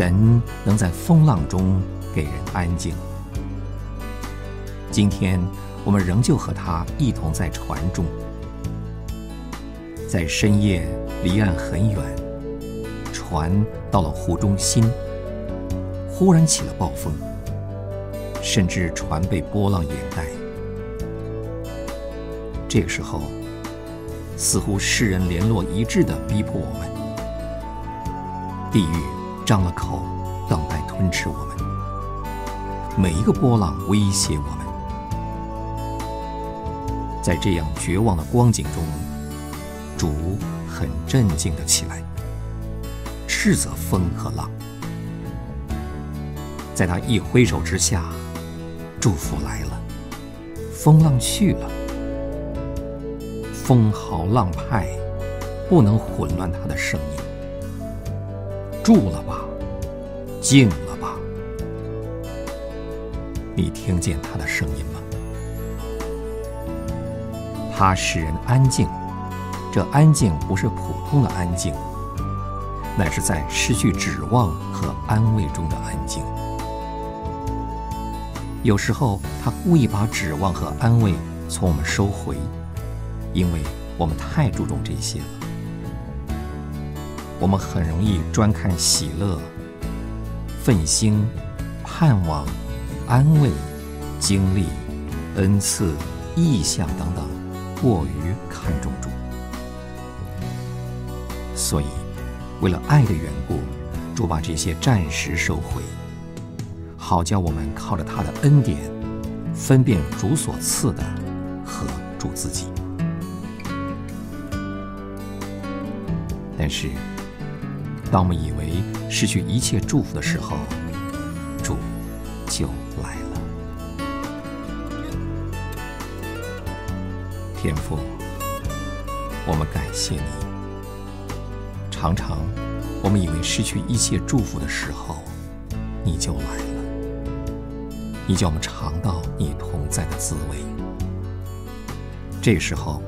神能在风浪中给人安静。今天我们仍旧和他一同在船中，在深夜离岸很远，船到了湖中心，忽然起了暴风，甚至船被波浪掩盖。这个时候，似乎世人联络一致的逼迫我们，地狱张了口，等待吞吃我们。每一个波浪威胁我们。在这样绝望的光景中，主很镇静的起来，斥责风和浪。在他一挥手之下，祝福来了，风浪去了，风豪浪派不能混乱他的声音。住了吧，静了吧，你听见他的声音吗？他使人安静，这安静不是普通的安静，乃是在失去指望和安慰中的安静。有时候他故意把指望和安慰从我们收回，因为我们太注重这些了。我们很容易专看喜乐、奋兴、盼望、安慰、经历、恩赐、意向等等。过于看重主，所以为了爱的缘故，主把这些暂时收回，好叫我们靠着他的恩典，分辨主所赐的和主自己。但是，当我们以为失去一切祝福的时候，主就来了。天父，我们感谢你。常常，我们以为失去一切祝福的时候，你就来了。你叫我们尝到你同在的滋味。这时候，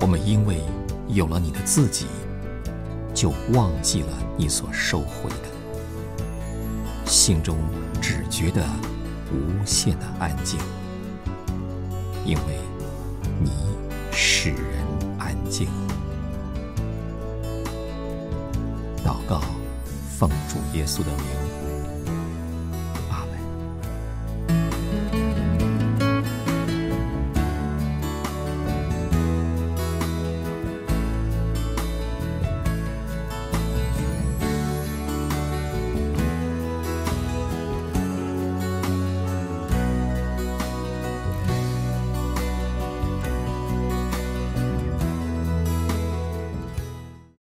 我们因为有了你的自己，就忘记了你所收回的，心中只觉得无限的安静，因为你。使人安静。祷告，奉主耶稣的名。